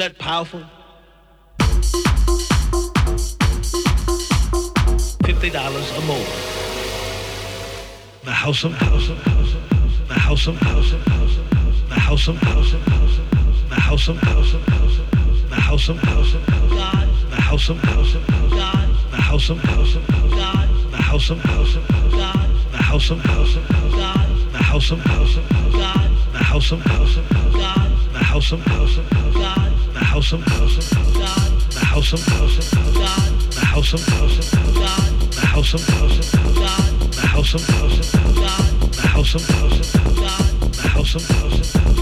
that powerful? Fifty dollars or more. The house of house of house the house of house of house the house of house of house the house of house of house the house of house of God the house of house of God the house of house of God the house of house of God the house of house of God the house of house of God the house of house of God the house of house of God the house house the house house the house house the house house the house house the house house the house house the house house the house house the house house the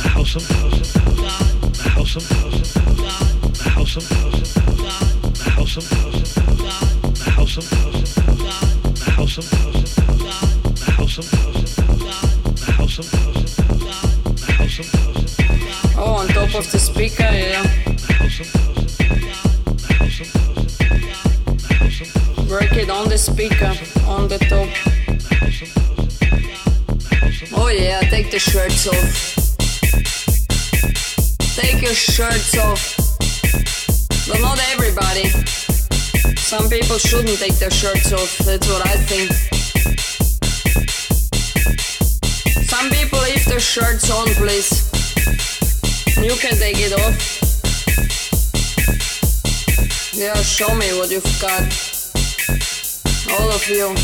house house the house house the house house the house house the house house the house house. Oh, on top of the speaker, yeah. Break it on the speaker, on the top. Oh yeah, take the shirts off. Take your shirts off. But not everybody. Some people shouldn't take their shirts off, that's what I think. Some people leave their shirts on, please. You can take it off. Yeah, show me what you've got. All of you.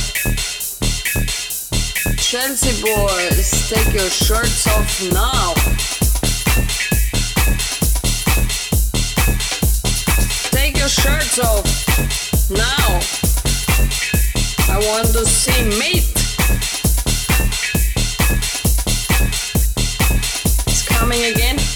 Chelsea boys, take your shirts off now. Take your shirts off now. I want to see meat. It's coming again.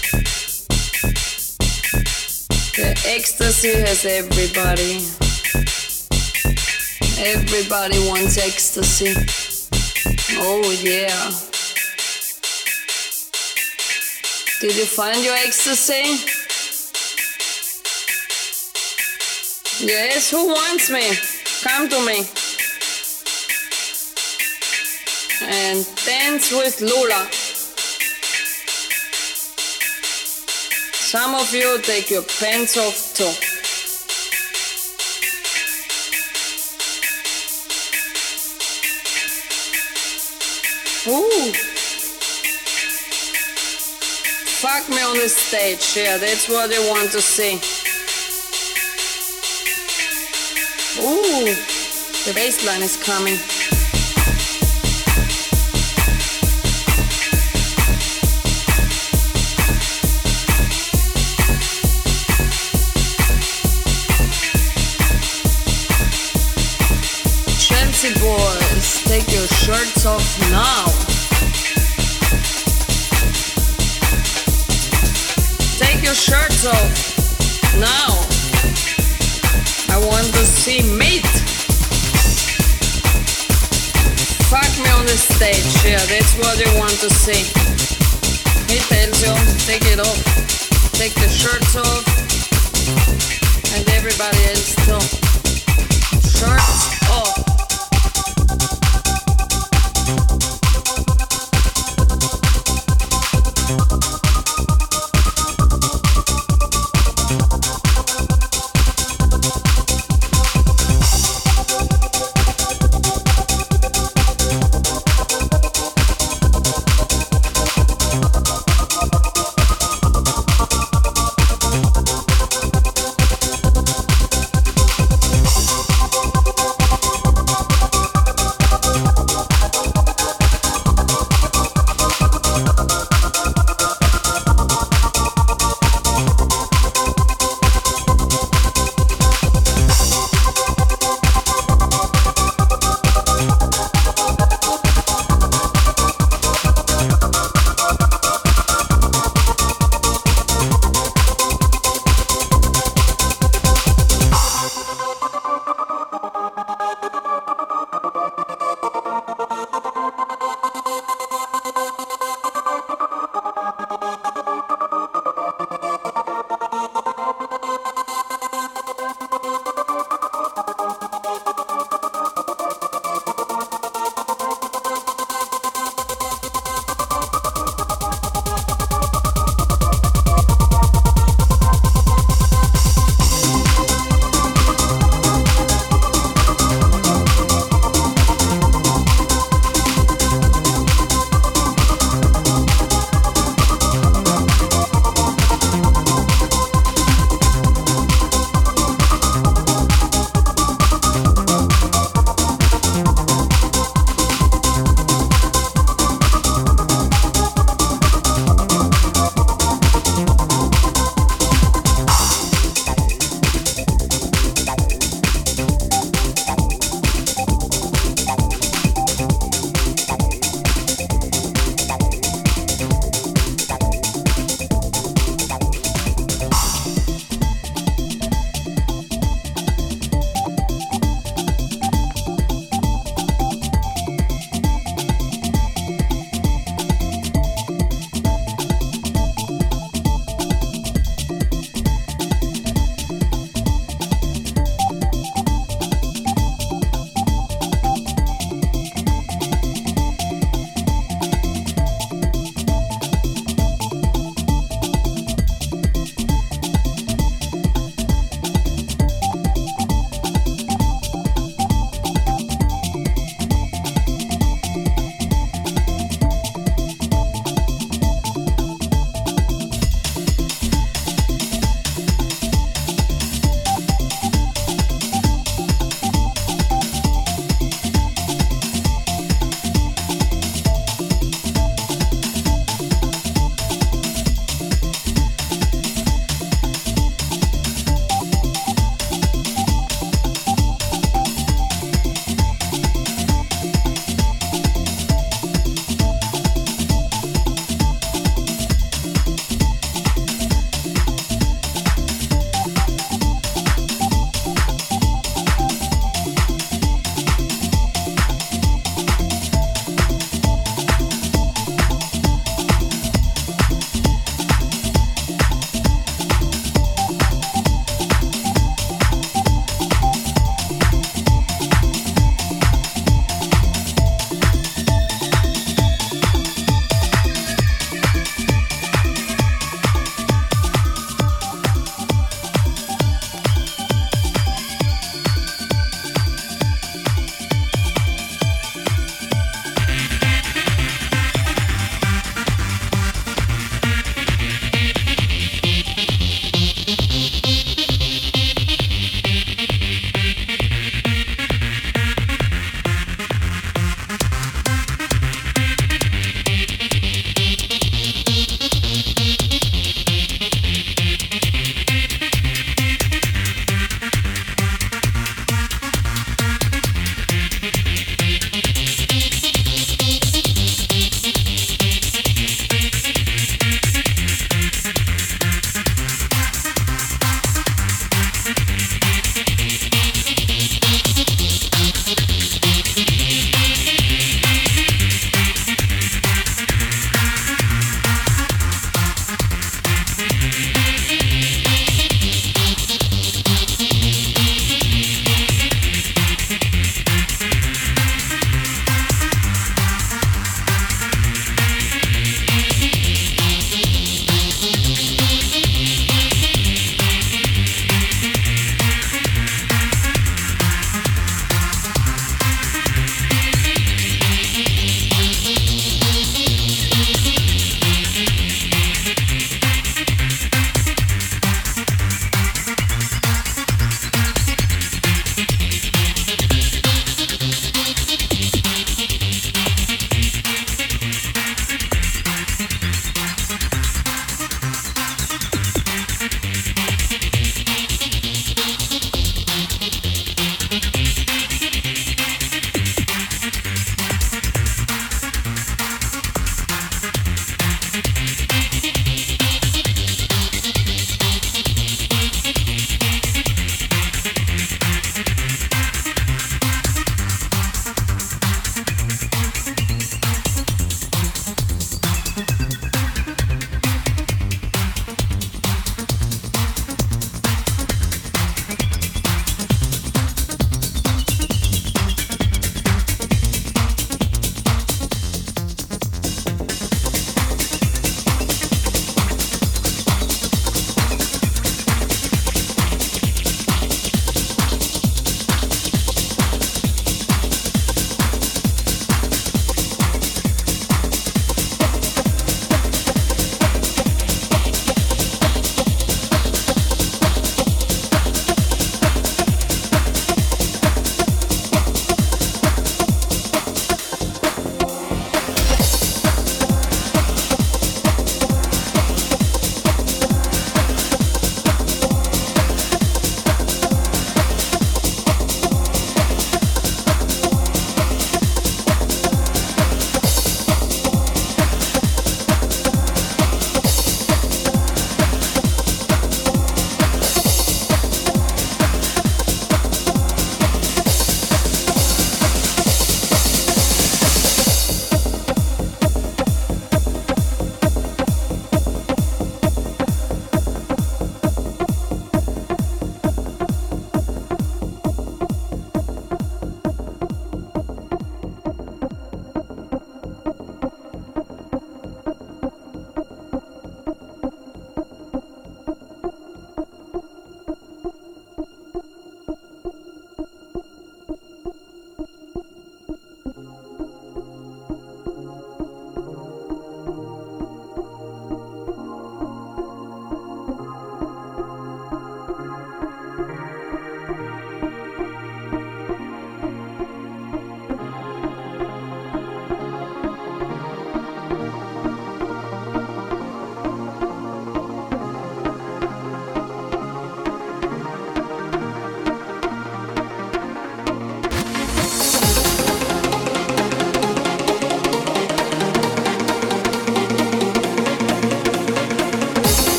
The ecstasy has everybody. Everybody wants ecstasy. Oh yeah. Did you find your ecstasy? Yes, who wants me? Come to me. And dance with Lola. Some of you take your pants off too. Ooh. Fuck me on the stage, yeah, that's what they want to see. Ooh, the bass line is coming. Chelsea boys, take your shirts off now. Take your shirts off now. I want to see meat. Fuck me on the stage, yeah, that's what you want to see. He tells you, take it off. Take the shirts off. And everybody else too. Shirts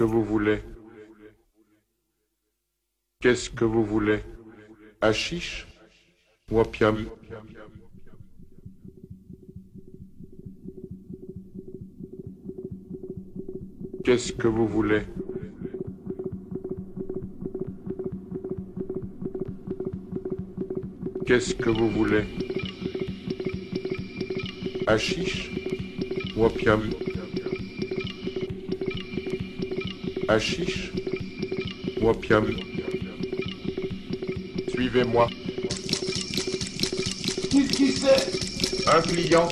que vous voulez. Qu'est-ce que vous voulez? Achiche ou opium? Qu'est-ce que vous voulez? Qu'est-ce que vous voulez? Achiche ou opium? Achiche ou opium Suivez-moi. Qu'est-ce qui c'est Un client.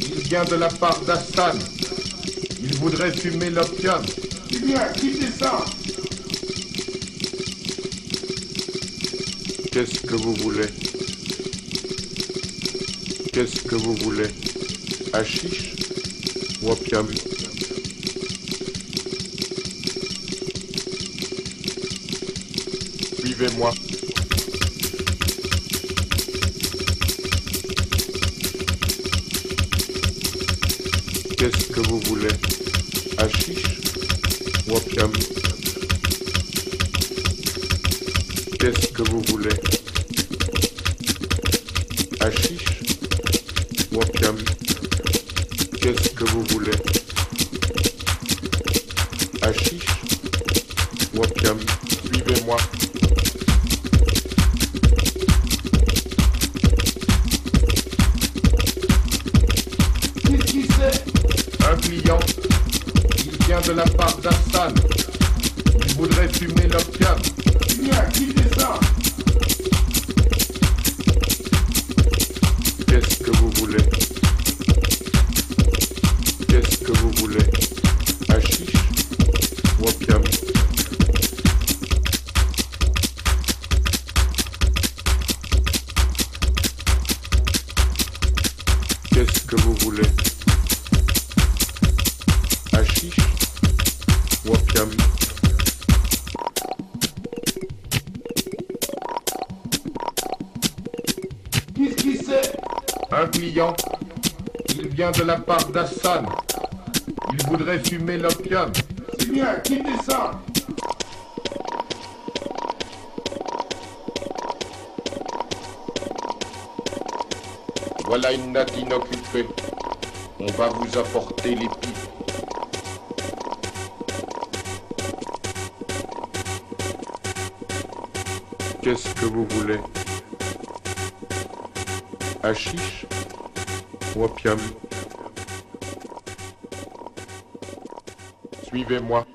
Il vient de la part d'Hassan. Il voudrait fumer l'opium. Eh bien, quittez ça? Qu'est-ce que vous voulez? Qu'est-ce que vous voulez? Achiche ou opium Suivez-moi. Qu'est-ce que vous voulez? Achiche ou opium Qu'est-ce que vous voulez? Vient de la part d'Hassan. Il voudrait fumer l'opium. Eh bien, quittez ça Voilà une natte inoccupée. On va vous apporter les pipes. Qu'est-ce que vous voulez? Achiche ou opium? Suivez-moi.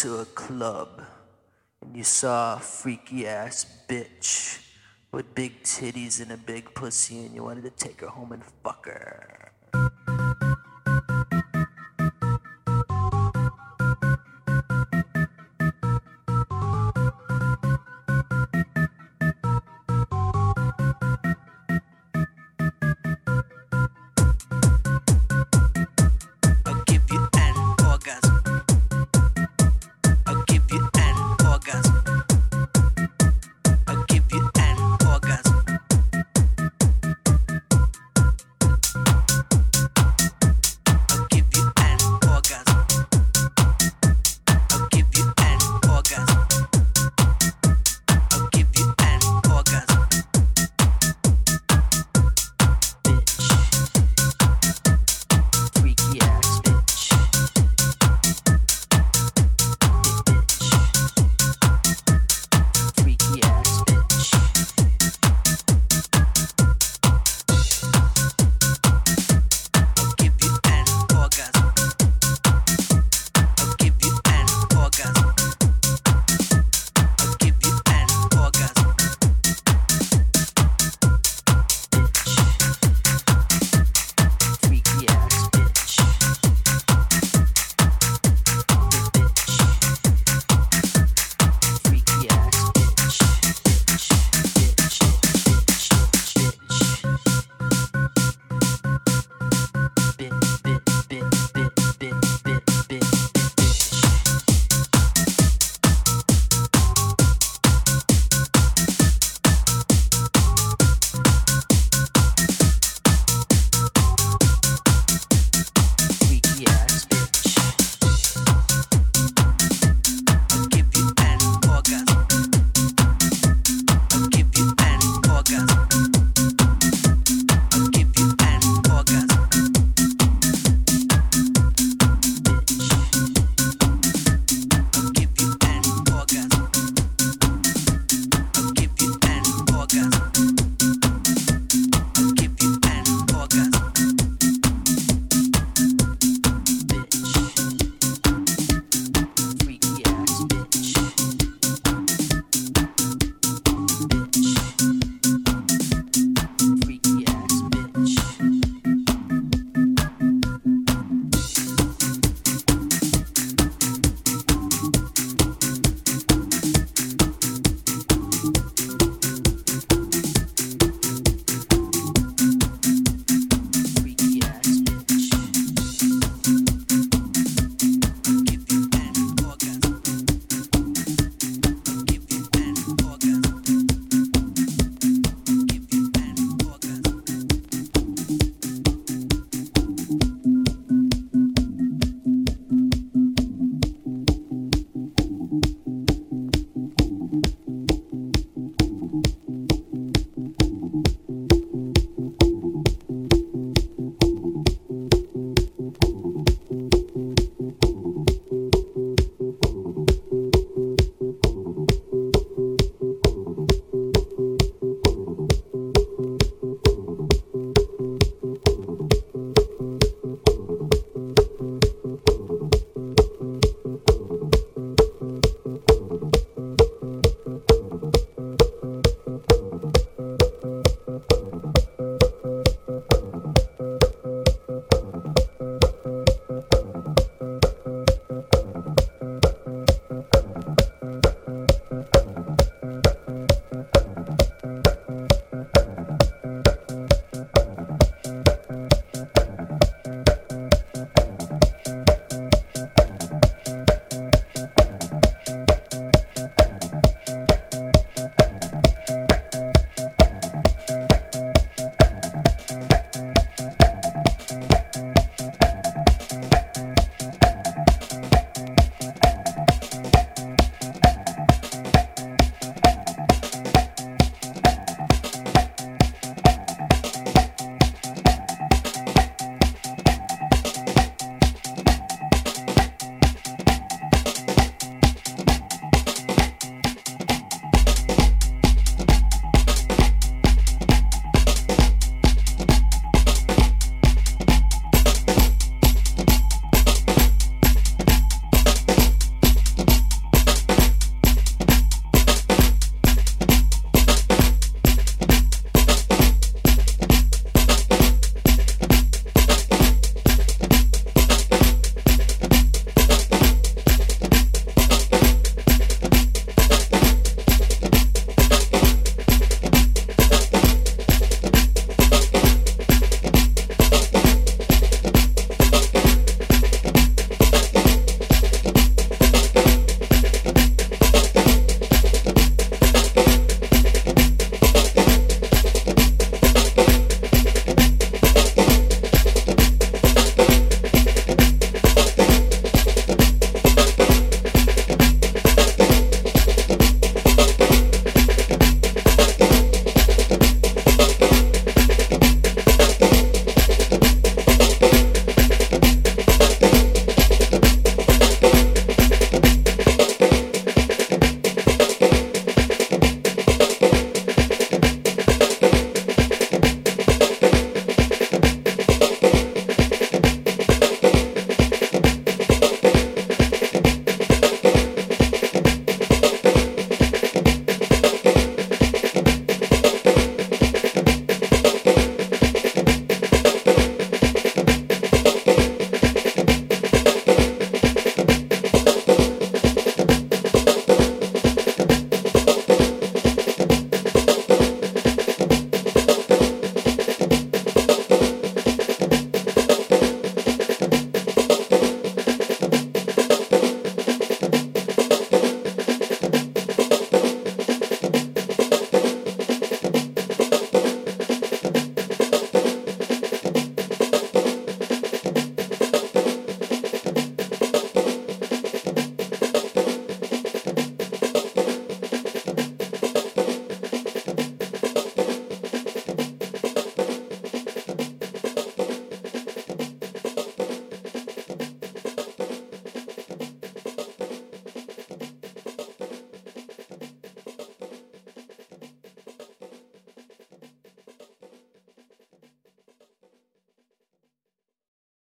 To a club and you saw a freaky ass bitch with big titties and a big pussy and you wanted to take her home and fuck her?